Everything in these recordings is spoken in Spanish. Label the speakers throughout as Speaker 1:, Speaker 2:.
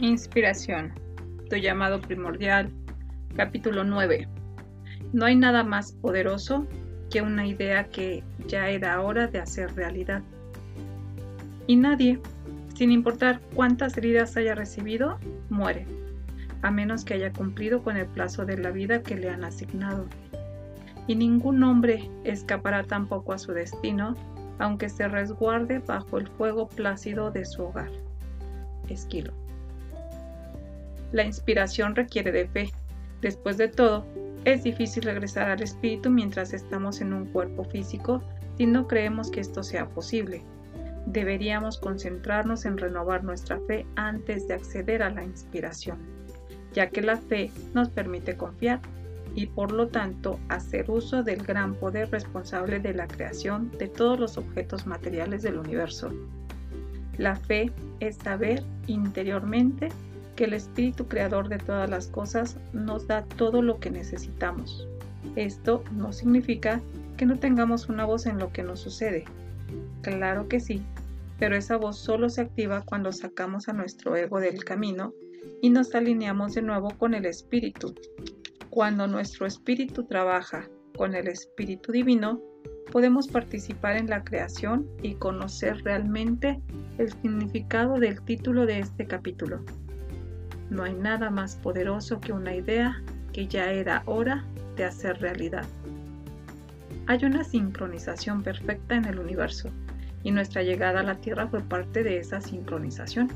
Speaker 1: Inspiración. Tu llamado primordial. Capítulo 9. No hay nada más poderoso que una idea que ya era hora de hacer realidad. Y nadie, sin importar cuántas heridas haya recibido, muere, a menos que haya cumplido con el plazo de la vida que le han asignado. Y ningún hombre escapará tampoco a su destino, aunque se resguarde bajo el fuego plácido de su hogar. Esquilo. La inspiración requiere de fe. Después de todo, es difícil regresar al espíritu mientras estamos en un cuerpo físico si no creemos que esto sea posible. Deberíamos concentrarnos en renovar nuestra fe antes de acceder a la inspiración, ya que la fe nos permite confiar y por lo tanto hacer uso del gran poder responsable de la creación de todos los objetos materiales del universo. La fe es saber interiormente el Espíritu Creador de todas las cosas nos da todo lo que necesitamos. Esto no significa que no tengamos una voz en lo que nos sucede. Claro que sí, pero esa voz solo se activa cuando sacamos a nuestro ego del camino y nos alineamos de nuevo con el Espíritu. Cuando nuestro Espíritu trabaja con el Espíritu Divino, podemos participar en la creación y conocer realmente el significado del título de este capítulo. No hay nada más poderoso que una idea que ya era hora de hacer realidad. Hay una sincronización perfecta en el universo y nuestra llegada a la Tierra fue parte de esa sincronización.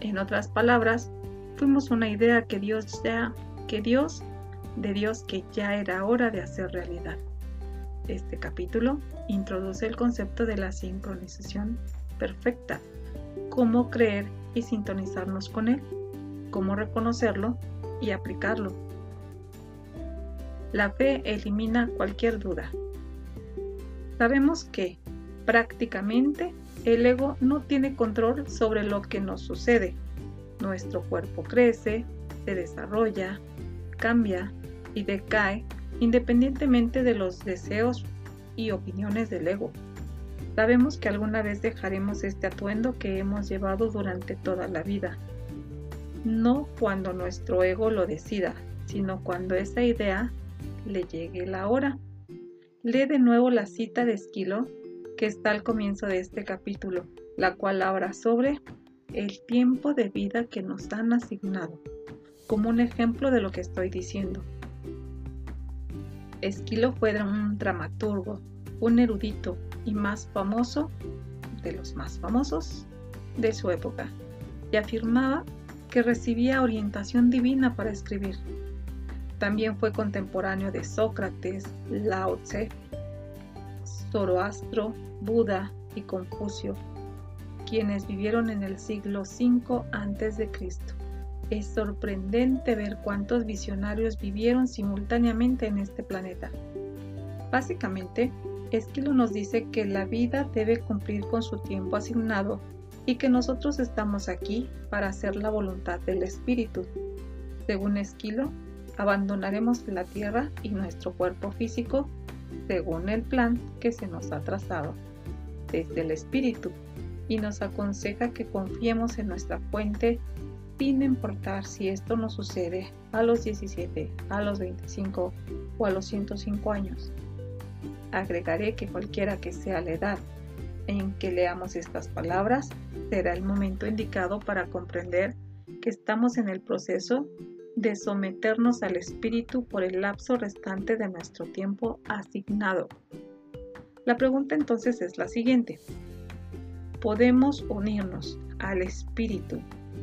Speaker 1: En otras palabras, fuimos una idea que Dios ya, que Dios, de Dios que ya era hora de hacer realidad. Este capítulo introduce el concepto de la sincronización perfecta, cómo creer y sintonizarnos con él cómo reconocerlo y aplicarlo. La fe elimina cualquier duda. Sabemos que, prácticamente, el ego no tiene control sobre lo que nos sucede. Nuestro cuerpo crece, se desarrolla, cambia y decae independientemente de los deseos y opiniones del ego. Sabemos que alguna vez dejaremos este atuendo que hemos llevado durante toda la vida no cuando nuestro ego lo decida, sino cuando esa idea le llegue la hora. Lee de nuevo la cita de Esquilo que está al comienzo de este capítulo, la cual habla sobre el tiempo de vida que nos han asignado, como un ejemplo de lo que estoy diciendo. Esquilo fue un dramaturgo, un erudito y más famoso de los más famosos de su época, y afirmaba que recibía orientación divina para escribir. También fue contemporáneo de Sócrates, Lao Tse, Zoroastro, Buda y Confucio, quienes vivieron en el siglo V a.C. Es sorprendente ver cuántos visionarios vivieron simultáneamente en este planeta. Básicamente, Esquilo nos dice que la vida debe cumplir con su tiempo asignado y que nosotros estamos aquí para hacer la voluntad del Espíritu. Según Esquilo, abandonaremos la tierra y nuestro cuerpo físico según el plan que se nos ha trazado desde el Espíritu y nos aconseja que confiemos en nuestra fuente sin importar si esto nos sucede a los 17, a los 25 o a los 105 años. Agregaré que cualquiera que sea la edad en que leamos estas palabras, será el momento indicado para comprender que estamos en el proceso de someternos al Espíritu por el lapso restante de nuestro tiempo asignado. La pregunta entonces es la siguiente. ¿Podemos unirnos al Espíritu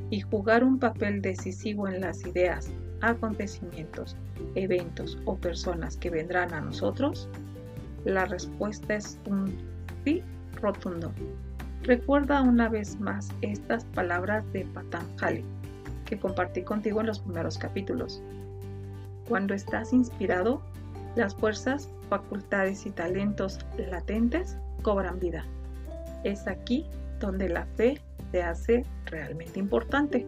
Speaker 1: y jugar un papel decisivo en las ideas, acontecimientos, eventos o personas que vendrán a nosotros? La respuesta es un sí rotundo. Recuerda una vez más estas palabras de Patanjali que compartí contigo en los primeros capítulos. Cuando estás inspirado, las fuerzas, facultades y talentos latentes cobran vida. Es aquí donde la fe se hace realmente importante.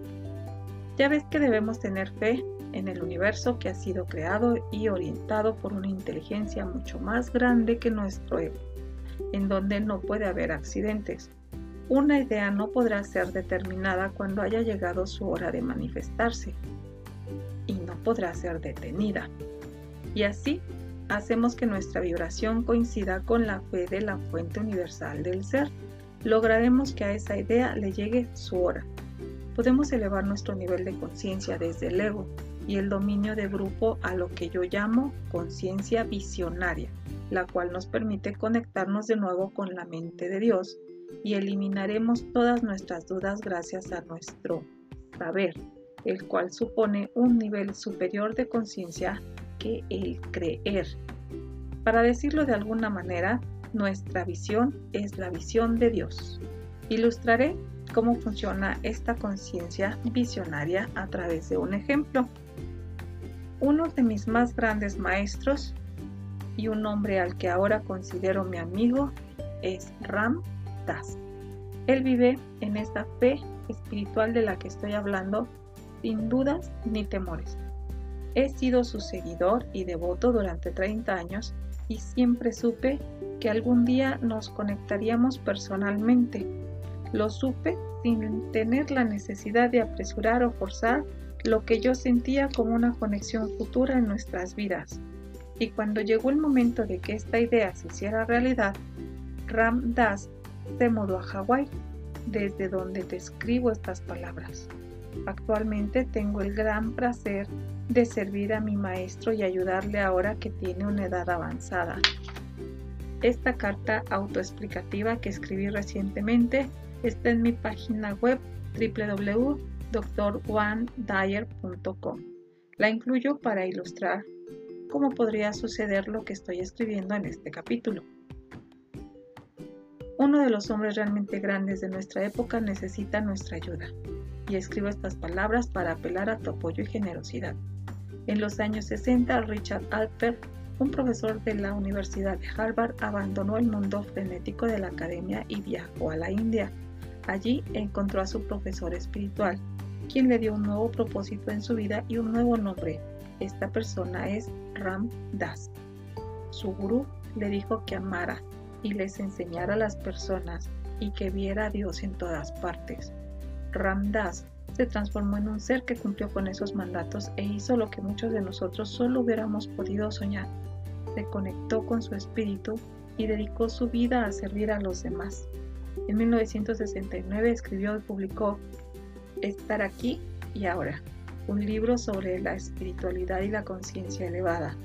Speaker 1: Ya ves que debemos tener fe en el universo que ha sido creado y orientado por una inteligencia mucho más grande que nuestro ego en donde no puede haber accidentes. una idea no podrá ser determinada cuando haya llegado su hora de manifestarse y no podrá ser detenida. Y así hacemos que nuestra vibración coincida con la fe de la fuente universal del ser. Lograremos que a esa idea le llegue su hora. Podemos elevar nuestro nivel de conciencia desde el ego y el dominio de grupo a lo que yo llamo conciencia visionaria, la cual nos permite conectarnos de nuevo con la mente de Dios y eliminaremos todas nuestras dudas gracias a nuestro saber, el cual supone un nivel superior de conciencia que el creer. Para decirlo de alguna manera, nuestra visión es la visión de Dios. Ilustraré cómo funciona esta conciencia visionaria a través de un ejemplo. Uno de mis más grandes maestros y un hombre al que ahora considero mi amigo es Ram él vive en esta fe espiritual de la que estoy hablando sin dudas ni temores. He sido su seguidor y devoto durante 30 años y siempre supe que algún día nos conectaríamos personalmente. Lo supe sin tener la necesidad de apresurar o forzar lo que yo sentía como una conexión futura en nuestras vidas. Y cuando llegó el momento de que esta idea se hiciera realidad, Ram Das se mudó a Hawái, desde donde te escribo estas palabras. Actualmente tengo el gran placer de servir a mi maestro y ayudarle ahora que tiene una edad avanzada. Esta carta autoexplicativa que escribí recientemente está en mi página web www.drjuandyer.com. La incluyo para ilustrar cómo podría suceder lo que estoy escribiendo en este capítulo. Uno de los hombres realmente grandes de nuestra época necesita nuestra ayuda, y escribo estas palabras para apelar a tu apoyo y generosidad. En los años 60, Richard Alper, un profesor de la Universidad de Harvard, abandonó el mundo frenético de la academia y viajó a la India. Allí encontró a su profesor espiritual, quien le dio un nuevo propósito en su vida y un nuevo nombre. Esta persona es Ram Das. Su gurú le dijo que amara, y les enseñara a las personas y que viera a Dios en todas partes. Ramdas se transformó en un ser que cumplió con esos mandatos e hizo lo que muchos de nosotros solo hubiéramos podido soñar. Se conectó con su espíritu y dedicó su vida a servir a los demás. En 1969 escribió y publicó Estar aquí y ahora, un libro sobre la espiritualidad y la conciencia elevada,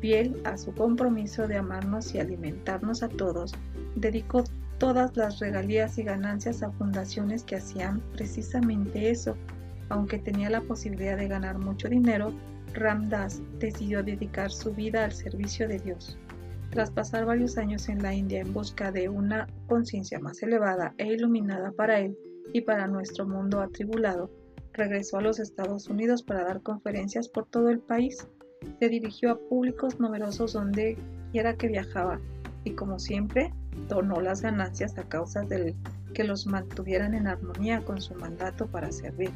Speaker 1: fiel a su compromiso de amarnos y alimentarnos a todos, dedicó todas las regalías y ganancias a fundaciones que hacían precisamente eso. Aunque tenía la posibilidad de ganar mucho dinero, Ramdas decidió dedicar su vida al servicio de Dios. Tras pasar varios años en la India en busca de una conciencia más elevada e iluminada para él y para nuestro mundo atribulado, regresó a los Estados Unidos para dar conferencias por todo el país se dirigió a públicos numerosos donde quiera que viajaba y como siempre donó las ganancias a causa del que los mantuvieran en armonía con su mandato para servir.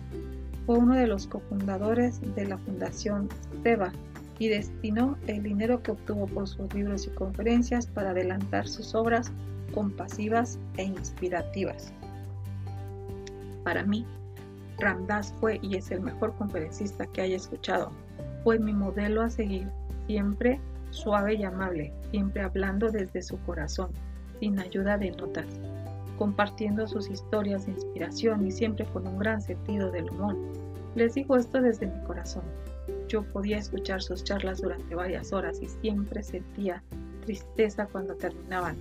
Speaker 1: Fue uno de los cofundadores de la Fundación SEBA y destinó el dinero que obtuvo por sus libros y conferencias para adelantar sus obras compasivas e inspirativas. Para mí, Ramdas fue y es el mejor conferencista que haya escuchado fue mi modelo a seguir, siempre suave y amable, siempre hablando desde su corazón, sin ayuda de notas, compartiendo sus historias de inspiración y siempre con un gran sentido del humor. Les digo esto desde mi corazón. Yo podía escuchar sus charlas durante varias horas y siempre sentía tristeza cuando terminaban.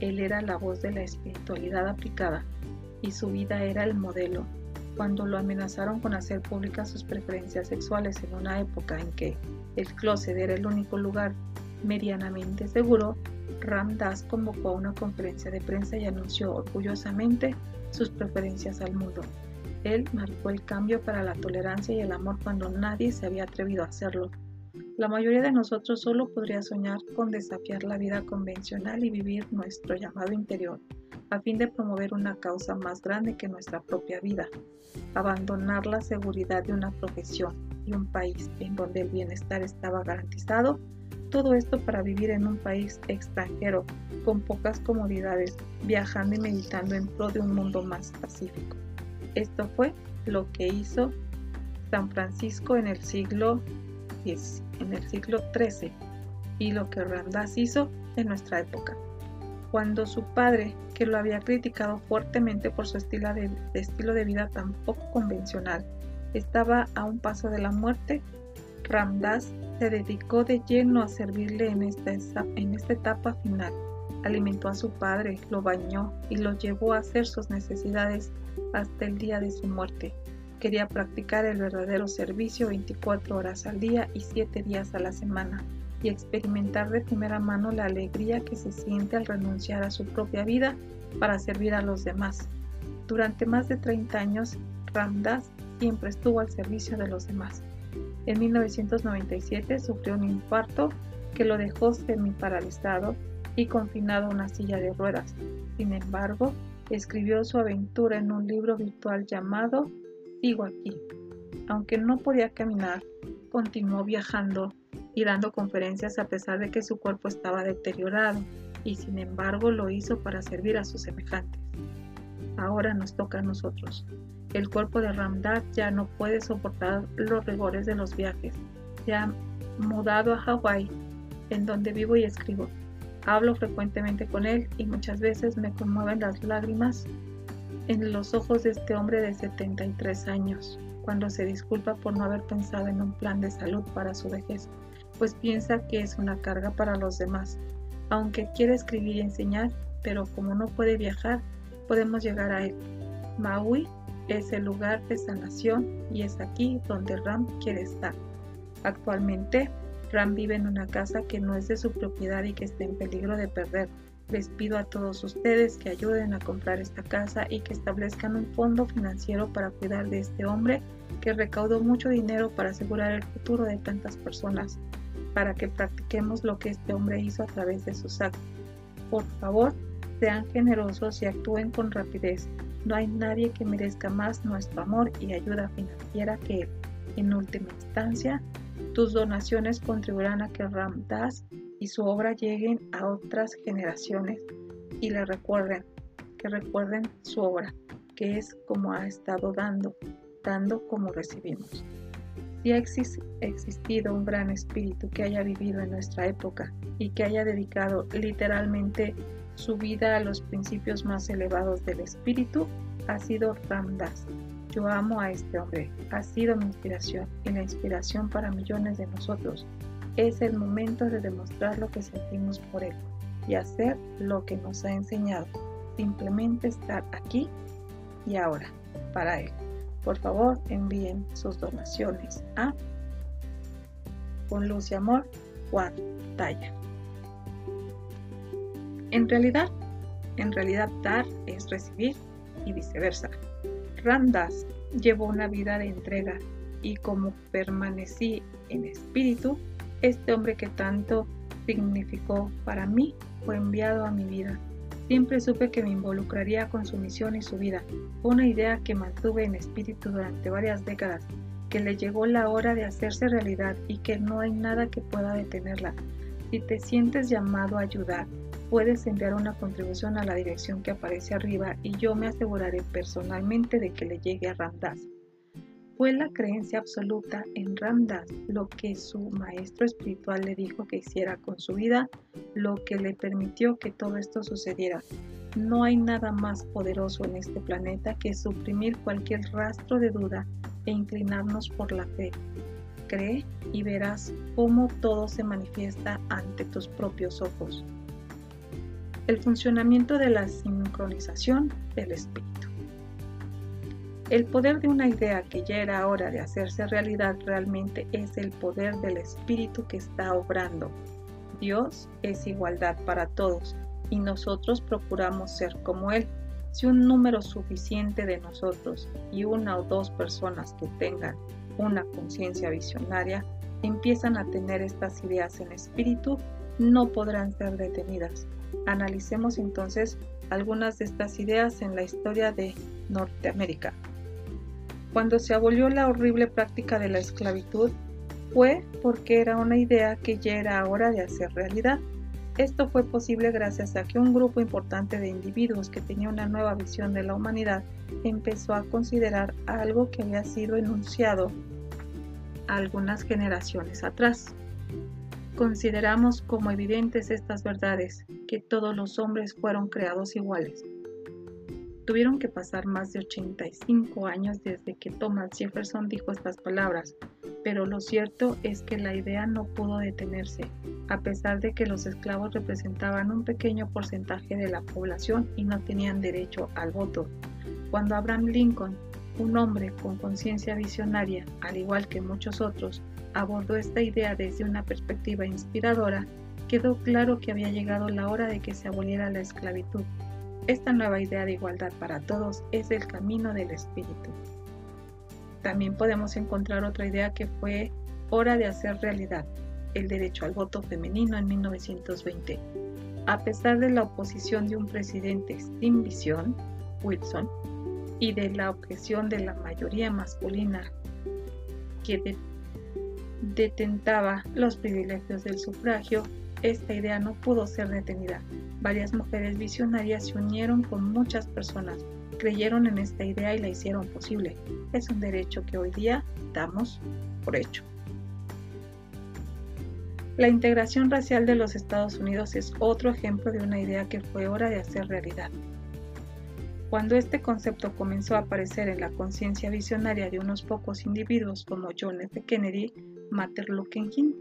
Speaker 1: Él era la voz de la espiritualidad aplicada y su vida era el modelo cuando lo amenazaron con hacer públicas sus preferencias sexuales en una época en que el closet era el único lugar medianamente seguro, Ram Das convocó a una conferencia de prensa y anunció orgullosamente sus preferencias al mundo. Él marcó el cambio para la tolerancia y el amor cuando nadie se había atrevido a hacerlo. La mayoría de nosotros solo podría soñar con desafiar la vida convencional y vivir nuestro llamado interior a fin de promover una causa más grande que nuestra propia vida, abandonar la seguridad de una profesión y un país en donde el bienestar estaba garantizado, todo esto para vivir en un país extranjero, con pocas comodidades, viajando y meditando en pro de un mundo más pacífico. Esto fue lo que hizo San Francisco en el siglo XIII y lo que Ramdas hizo en nuestra época. Cuando su padre, que lo había criticado fuertemente por su estilo de, vida tan poco convencional, estaba a un paso de la muerte, Ramdas se dedicó de lleno a servirle en esta, en esta etapa final. Alimentó a su padre, lo bañó y lo llevó a hacer sus necesidades hasta el día de su muerte. Quería practicar el verdadero servicio 24 horas al día y 7 días a la semana y experimentar de primera mano la alegría que se siente al renunciar a su propia vida para servir a los demás. Durante más de 30 años, Ramdas siempre estuvo al servicio de los demás. En 1997 sufrió un infarto que lo dejó semi-paralizado y confinado a una silla de ruedas. Sin embargo, escribió su aventura en un libro virtual llamado Sigo aquí. Aunque no podía caminar, continuó viajando y dando conferencias a pesar de que su cuerpo estaba deteriorado, y sin embargo lo hizo para servir a sus semejantes. Ahora nos toca a nosotros. El cuerpo de Ramdat ya no puede soportar los rigores de los viajes. Se ha mudado a Hawái, en donde vivo y escribo. Hablo frecuentemente con él y muchas veces me conmueven las lágrimas en los ojos de este hombre de 73 años, cuando se disculpa por no haber pensado en un plan de salud para su vejez, pues piensa que es una carga para los demás. Aunque quiere escribir y enseñar, pero como no puede viajar, podemos llegar a él. Maui es el lugar de sanación y es aquí donde Ram quiere estar. Actualmente, Ram vive en una casa que no es de su propiedad y que está en peligro de perder. Les pido a todos ustedes que ayuden a comprar esta casa y que establezcan un fondo financiero para cuidar de este hombre que recaudó mucho dinero para asegurar el futuro de tantas personas, para que practiquemos lo que este hombre hizo a través de sus actos. Por favor, sean generosos y actúen con rapidez. No hay nadie que merezca más nuestro amor y ayuda financiera que él. En última instancia, tus donaciones contribuirán a que Ramdas y su obra lleguen a otras generaciones y le recuerden, que recuerden su obra, que es como ha estado dando, dando como recibimos. Si ha existido un gran espíritu que haya vivido en nuestra época y que haya dedicado literalmente su vida a los principios más elevados del espíritu ha sido Ramdas. Yo amo a este hombre, ha sido mi inspiración y la inspiración para millones de nosotros. Es el momento de demostrar lo que sentimos por él y hacer lo que nos ha enseñado. Simplemente estar aquí y ahora para él. Por favor, envíen sus donaciones a con luz y amor Juan Talla. En realidad, en realidad dar es recibir y viceversa. Ramdas llevó una vida de entrega y como permanecí en espíritu, este hombre que tanto significó para mí fue enviado a mi vida. Siempre supe que me involucraría con su misión y su vida. Una idea que mantuve en espíritu durante varias décadas, que le llegó la hora de hacerse realidad y que no hay nada que pueda detenerla. Si te sientes llamado a ayudar, puedes enviar una contribución a la dirección que aparece arriba y yo me aseguraré personalmente de que le llegue a Ramdas. Fue la creencia absoluta en Ramdas lo que su maestro espiritual le dijo que hiciera con su vida, lo que le permitió que todo esto sucediera. No hay nada más poderoso en este planeta que suprimir cualquier rastro de duda e inclinarnos por la fe. Cree y verás cómo todo se manifiesta ante tus propios ojos el funcionamiento de la sincronización del espíritu. El poder de una idea que ya era hora de hacerse realidad realmente es el poder del espíritu que está obrando. Dios es igualdad para todos y nosotros procuramos ser como Él. Si un número suficiente de nosotros y una o dos personas que tengan una conciencia visionaria empiezan a tener estas ideas en espíritu, no podrán ser detenidas Analicemos entonces algunas de estas ideas en la historia de Norteamérica. Cuando se abolió la horrible práctica de la esclavitud, fue porque era una idea que ya era hora de hacer realidad. Esto fue posible gracias a que un grupo importante de individuos que tenía una nueva visión de la humanidad empezó a considerar algo que había sido enunciado algunas generaciones atrás. Consideramos como evidentes estas verdades, que todos los hombres fueron creados iguales. Tuvieron que pasar más de 85 años desde que Thomas Jefferson dijo estas palabras, pero lo cierto es que la idea no pudo detenerse, a pesar de que los esclavos representaban un pequeño porcentaje de la población y no tenían derecho al voto. Cuando Abraham Lincoln, un hombre con conciencia visionaria, al igual que muchos otros, abordó esta idea desde una perspectiva inspiradora, quedó claro que había llegado la hora de que se aboliera la esclavitud. Esta nueva idea de igualdad para todos es el camino del espíritu. También podemos encontrar otra idea que fue hora de hacer realidad, el derecho al voto femenino en 1920. A pesar de la oposición de un presidente sin visión, Wilson, y de la objeción de la mayoría masculina que detentaba los privilegios del sufragio, esta idea no pudo ser detenida. Varias mujeres visionarias se unieron con muchas personas creyeron en esta idea y la hicieron posible. Es un derecho que hoy día damos por hecho. La integración racial de los Estados Unidos es otro ejemplo de una idea que fue hora de hacer realidad. Cuando este concepto comenzó a aparecer en la conciencia visionaria de unos pocos individuos como John F. Kennedy, Martin Luther King,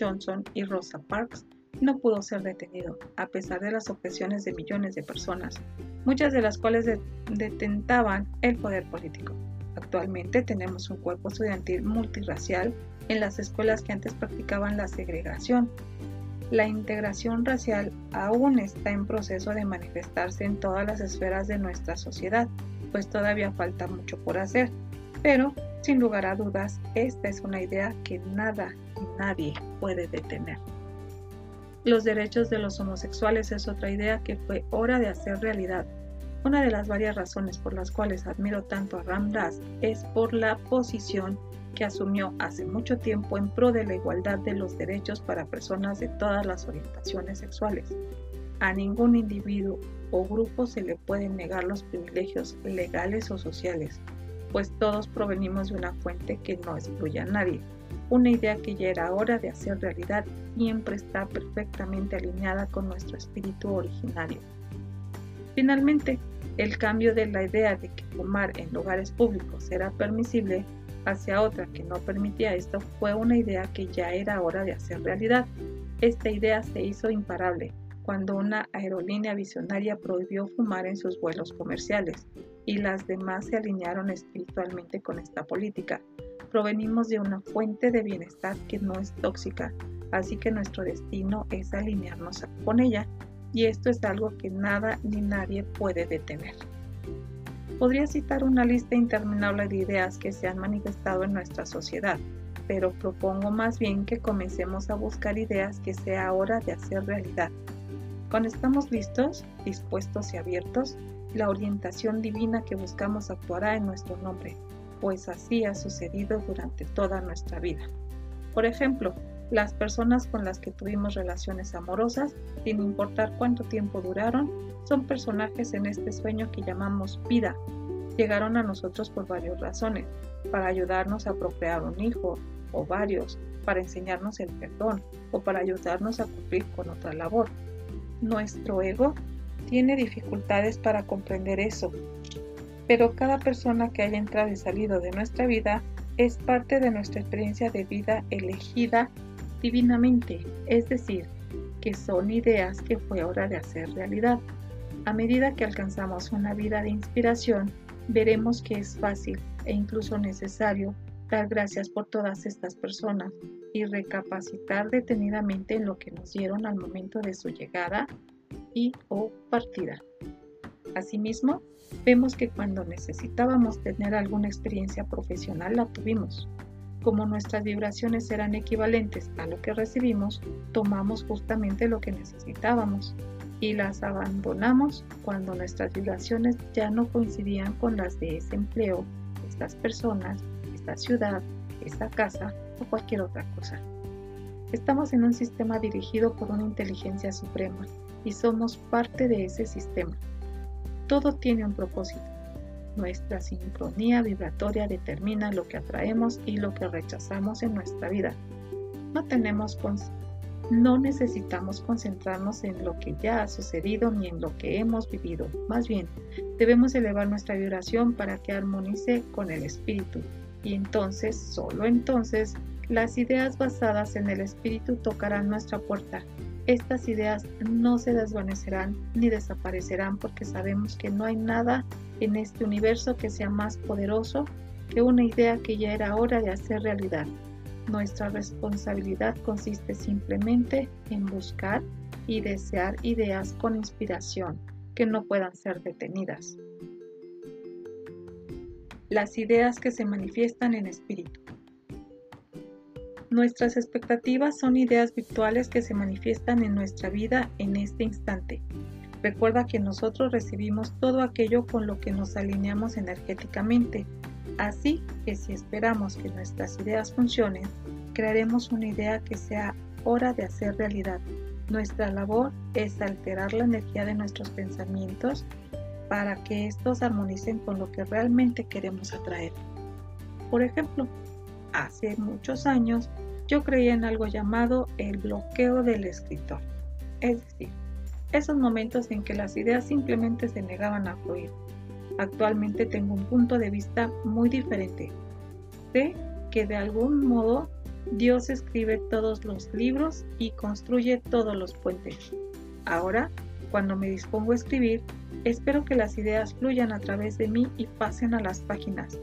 Speaker 1: Johnson y Rosa Parks, no pudo ser detenido, a pesar de las objeciones de millones de personas, muchas de las cuales detentaban el poder político. Actualmente tenemos un cuerpo estudiantil multirracial en las escuelas que antes practicaban la segregación. La integración racial aún está en proceso de manifestarse en todas las esferas de nuestra sociedad, pues todavía falta mucho por hacer, pero sin lugar a dudas, esta es una idea que nada nadie puede detener. Los derechos de los homosexuales es otra idea que fue hora de hacer realidad. Una de las varias razones por las cuales admiro tanto a Ram Dass es por la posición que asumió hace mucho tiempo en pro de la igualdad de los derechos para personas de todas las orientaciones sexuales. A ningún individuo o grupo se le pueden negar los privilegios legales o sociales, pues todos provenimos de una fuente que no excluye a nadie. Una idea que ya era hora de hacer realidad siempre está perfectamente alineada con nuestro espíritu originario. Finalmente, el cambio de la idea de que fumar en lugares públicos era permisible hacia otra que no permitía esto fue una idea que ya era hora de hacer realidad. Esta idea se hizo imparable cuando una aerolínea visionaria prohibió fumar en sus vuelos comerciales y las demás se alinearon espiritualmente con esta política. Provenimos de una fuente de bienestar que no es tóxica, así que nuestro destino es alinearnos con ella y esto es algo que nada ni nadie puede detener. Podría citar una lista interminable de ideas que se han manifestado en nuestra sociedad, pero propongo más bien que comencemos a buscar ideas que sea hora de hacer realidad. Cuando estamos listos, dispuestos y abiertos, la orientación divina que buscamos actuará en nuestro nombre, pues así ha sucedido durante toda nuestra vida. Por ejemplo, las personas con las que tuvimos relaciones amorosas, sin importar cuánto tiempo duraron, son personajes en este sueño que llamamos vida. Llegaron a nosotros por varias razones, para ayudarnos a procrear un hijo o varios, para enseñarnos el perdón o para ayudarnos a cumplir con otra labor. Nuestro ego tiene dificultades para comprender eso, pero cada persona que haya entrado y salido de nuestra vida es parte de nuestra experiencia de vida elegida divinamente, es decir, que son ideas que fue hora de hacer realidad. A medida que alcanzamos una vida de inspiración, veremos que es fácil e incluso necesario dar gracias por todas estas personas y recapacitar detenidamente en lo que nos dieron al momento de su llegada y o partida. Asimismo, vemos que cuando necesitábamos tener alguna experiencia profesional la tuvimos. Como nuestras vibraciones eran equivalentes a lo que recibimos, tomamos justamente lo que necesitábamos y las abandonamos cuando nuestras vibraciones ya no coincidían con las de ese empleo, estas personas, esta ciudad, esa casa o cualquier otra cosa. Estamos en un sistema dirigido por una inteligencia suprema y somos parte de ese sistema. Todo tiene un propósito. Nuestra sincronía vibratoria determina lo que atraemos y lo que rechazamos en nuestra vida. No tenemos no necesitamos concentrarnos en lo que ya ha sucedido ni en lo que hemos vivido. Más bien, debemos elevar nuestra vibración para que armonice con el espíritu. Y entonces, solo entonces, las ideas basadas en el espíritu tocarán nuestra puerta. Estas ideas no se desvanecerán ni desaparecerán porque sabemos que no hay nada en este universo que sea más poderoso que una idea que ya era hora de hacer realidad. Nuestra responsabilidad consiste simplemente en buscar y desear ideas con inspiración que no puedan ser detenidas. Las ideas que se manifiestan en espíritu. Nuestras expectativas son ideas virtuales que se manifiestan en nuestra vida en este instante. Recuerda que nosotros recibimos todo aquello con lo que nos alineamos energéticamente Así que si esperamos que nuestras ideas funcionen, crearemos una idea que sea hora de hacer realidad. Nuestra labor es alterar la energía de nuestros pensamientos para que estos armonicen con lo que realmente queremos atraer. Por ejemplo, hace muchos años yo creía en algo llamado el bloqueo del escritor. Es decir, esos momentos en que las ideas simplemente se negaban a fluir Actualmente tengo un punto de vista muy diferente. Sé que de algún modo Dios escribe todos los libros y construye todos los puentes. Ahora, cuando me dispongo a escribir, espero que las ideas fluyan a través de mí y pasen a las páginas.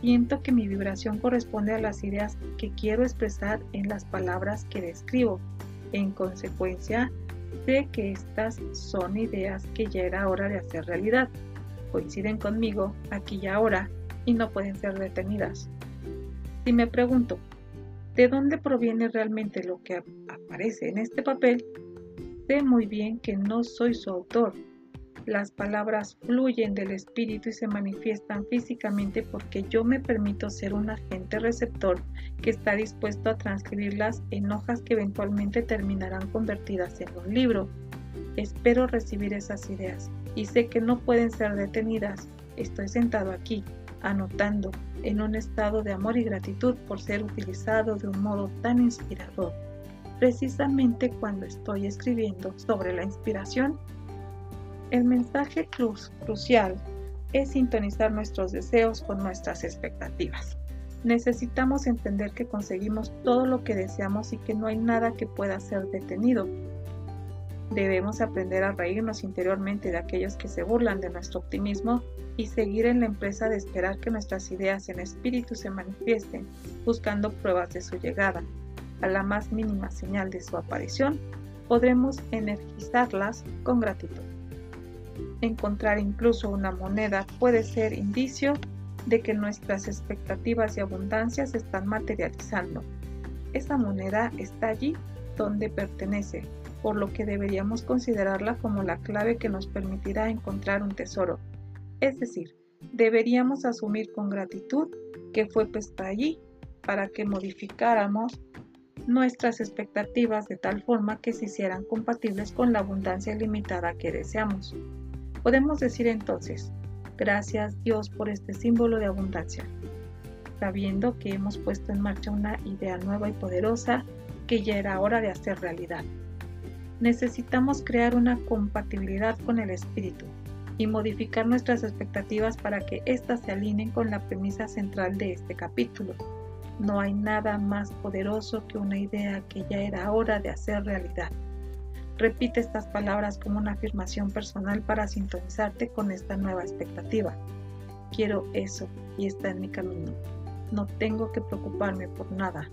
Speaker 1: Siento que mi vibración corresponde a las ideas que quiero expresar en las palabras que describo. En consecuencia, sé que estas son ideas que ya era hora de hacer realidad coinciden conmigo aquí y ahora y no pueden ser detenidas. Si me pregunto, ¿de dónde proviene realmente lo que aparece en este papel? Sé muy bien que no soy su autor. Las palabras fluyen del espíritu y se manifiestan físicamente porque yo me permito ser un agente receptor que está dispuesto a transcribirlas en hojas que eventualmente terminarán convertidas en un libro. Espero recibir esas ideas y sé que no pueden ser detenidas. Estoy sentado aquí, anotando, en un estado de amor y gratitud por ser utilizado de un modo tan inspirador. Precisamente cuando estoy escribiendo sobre la inspiración, el mensaje crucial es sintonizar nuestros deseos con nuestras expectativas. Necesitamos entender que conseguimos todo lo que deseamos y que no hay nada que pueda ser detenido Debemos aprender a reírnos interiormente de aquellos que se burlan de nuestro optimismo y seguir en la empresa de esperar que nuestras ideas en espíritu se manifiesten, buscando pruebas de su llegada. A la más mínima señal de su aparición, podremos energizarlas con gratitud. Encontrar incluso una moneda puede ser indicio de que nuestras expectativas de abundancia se están materializando. Esa moneda está allí donde pertenece, por lo que deberíamos considerarla como la clave que nos permitirá encontrar un tesoro. Es decir, deberíamos asumir con gratitud que fue puesta allí para que modificáramos nuestras expectativas de tal forma que se hicieran compatibles con la abundancia limitada que deseamos. Podemos decir entonces, gracias Dios por este símbolo de abundancia, sabiendo que hemos puesto en marcha una idea nueva y poderosa que ya era hora de hacer realidad necesitamos crear una compatibilidad con el espíritu y modificar nuestras expectativas para que éstas se alineen con la premisa central de este capítulo. No hay nada más poderoso que una idea que ya era hora de hacer realidad. Repite estas palabras como una afirmación personal para sintonizarte con esta nueva expectativa. Quiero eso y está en mi camino. No tengo que preocuparme por nada.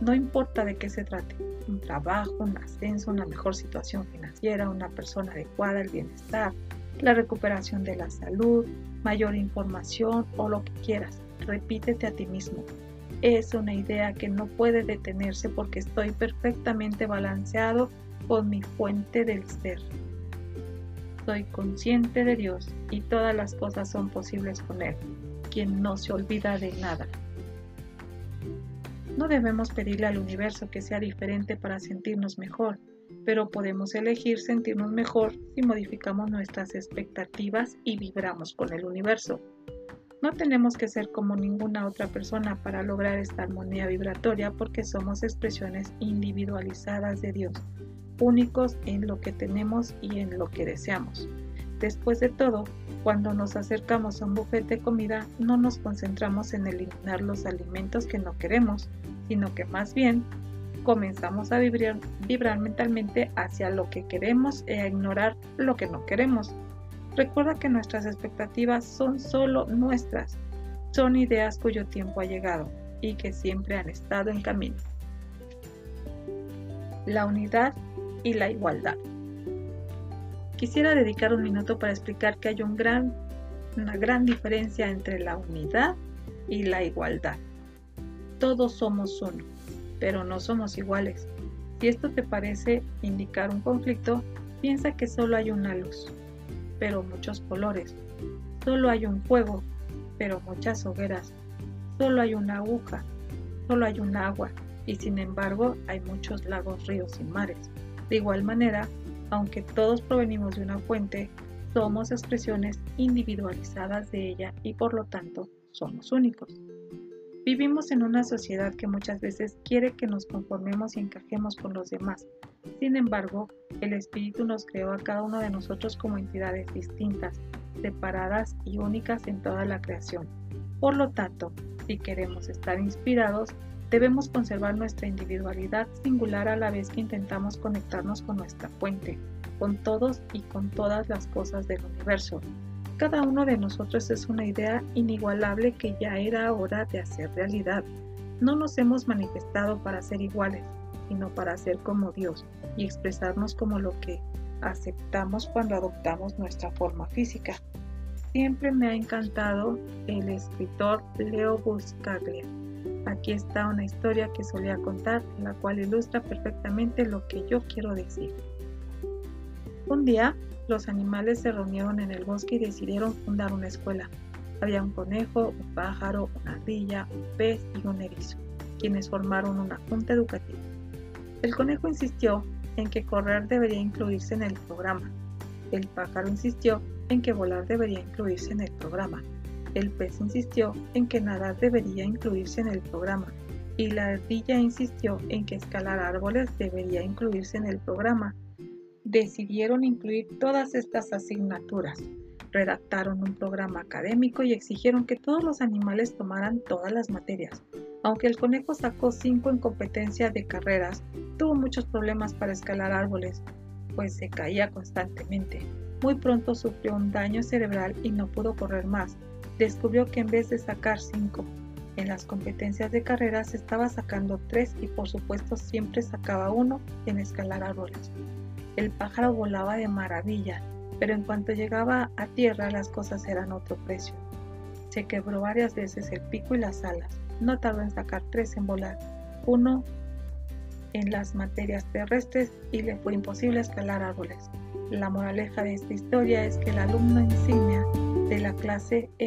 Speaker 1: No importa de qué se trate, un trabajo, un ascenso, una mejor situación financiera, una persona adecuada, el bienestar, la recuperación de la salud, mayor información o lo que quieras. Repítete a ti mismo. Es una idea que no puede detenerse porque estoy perfectamente balanceado con mi fuente del ser. Soy consciente de Dios y todas las cosas son posibles con Él, quien no se olvida de nada. No debemos pedirle al universo que sea diferente para sentirnos mejor, pero podemos elegir sentirnos mejor si modificamos nuestras expectativas y vibramos con el universo. No tenemos que ser como ninguna otra persona para lograr esta armonía vibratoria porque somos expresiones individualizadas de Dios, únicos en lo que tenemos y en lo que deseamos. Después de todo, cuando nos acercamos a un buffet de comida, no nos concentramos en eliminar los alimentos que no queremos, sino que más bien comenzamos a vibrar, vibrar mentalmente hacia lo que queremos e a ignorar lo que no queremos. Recuerda que nuestras expectativas son solo nuestras, son ideas cuyo tiempo ha llegado y que siempre han estado en camino. La unidad y la igualdad. Quisiera dedicar un minuto para explicar que hay una gran diferencia entre la unidad y la igualdad. Todos somos uno, pero no somos iguales. Si esto te parece indicar un conflicto, piensa que solo hay una luz, pero muchos colores. Solo hay un fuego, pero muchas hogueras. Solo hay una aguja, solo hay un agua, y sin embargo hay muchos lagos, ríos y mares. De igual manera, aunque todos provenimos de una fuente, somos expresiones individualizadas de ella y por lo tanto somos únicos. Vivimos en una sociedad que muchas veces quiere que nos conformemos y encajemos con los demás. Sin embargo, el Espíritu nos creó a cada uno de nosotros como entidades distintas, separadas y únicas en toda la creación. Por lo tanto, si queremos estar inspirados, debemos conservar nuestra individualidad singular a la vez que intentamos conectarnos con nuestra fuente, con todos y con todas las cosas del universo, cada uno de nosotros es una idea inigualable que ya era hora de hacer realidad. No nos hemos manifestado para ser iguales, sino para ser como Dios y expresarnos como lo que aceptamos cuando adoptamos nuestra forma física. Siempre me ha encantado el escritor Leo Buscaglia. Aquí está una historia que solía contar, la cual ilustra perfectamente lo que yo quiero decir. Un día los animales se reunieron en el bosque y decidieron fundar una escuela. Había un conejo, un pájaro, una ardilla, un pez y un erizo, quienes formaron una junta educativa. El conejo insistió en que correr debería incluirse en el programa. El pájaro insistió en que volar debería incluirse en el programa. El pez insistió en que nadar debería incluirse en el programa. Y la ardilla insistió en que escalar árboles debería incluirse en el programa decidieron incluir todas estas asignaturas. Redactaron un programa académico y exigieron que todos los animales tomaran todas las materias. Aunque el conejo sacó 5 en competencia de carreras, tuvo muchos problemas para escalar árboles, pues se caía constantemente. Muy pronto sufrió un daño cerebral y no pudo correr más. Descubrió que en vez de sacar 5 en las competencias de carreras estaba sacando 3 y por supuesto siempre sacaba uno en escalar árboles. El pájaro volaba de maravilla, pero en cuanto llegaba a tierra las cosas eran otro precio. Se quebró varias veces el pico y las alas. No tardó en sacar tres en volar, uno en las materias terrestres y le fue imposible escalar árboles. La moraleja de esta historia es que el alumno insignia de la clase era